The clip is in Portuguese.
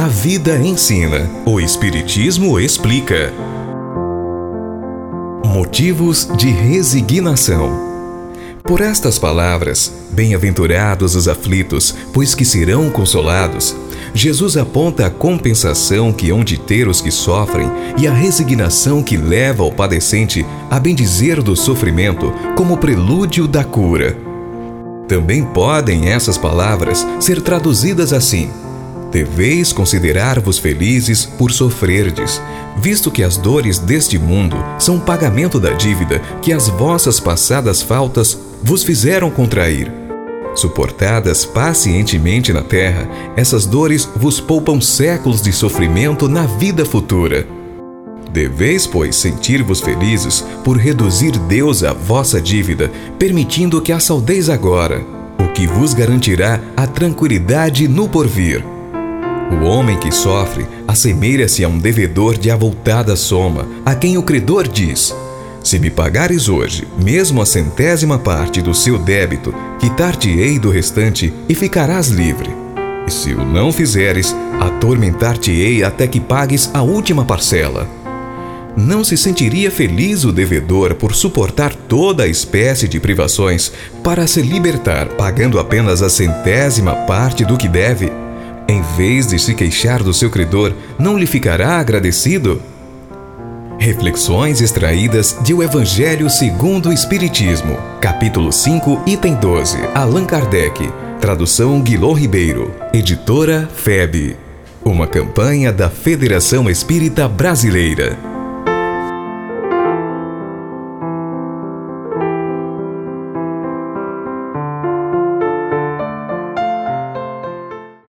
A vida ensina, o Espiritismo explica. Motivos de resignação. Por estas palavras, bem-aventurados os aflitos, pois que serão consolados. Jesus aponta a compensação que hão de ter os que sofrem e a resignação que leva o padecente a bendizer do sofrimento como prelúdio da cura. Também podem essas palavras ser traduzidas assim: Deveis considerar-vos felizes por sofrerdes, visto que as dores deste mundo são pagamento da dívida que as vossas passadas faltas vos fizeram contrair. Suportadas pacientemente na terra, essas dores vos poupam séculos de sofrimento na vida futura. Deveis, pois, sentir-vos felizes por reduzir Deus a vossa dívida, permitindo que a saudeis agora, o que vos garantirá a tranquilidade no porvir. O homem que sofre assemelha-se a um devedor de avultada soma, a quem o credor diz: Se me pagares hoje, mesmo a centésima parte do seu débito, quitar-te-ei do restante e ficarás livre. E se o não fizeres, atormentar-te-ei até que pagues a última parcela. Não se sentiria feliz o devedor por suportar toda a espécie de privações para se libertar pagando apenas a centésima parte do que deve? Em vez de se queixar do seu credor, não lhe ficará agradecido? Reflexões extraídas de O Evangelho segundo o Espiritismo, capítulo 5, item 12, Allan Kardec, tradução Guilherme Ribeiro, editora FEB. Uma campanha da Federação Espírita Brasileira.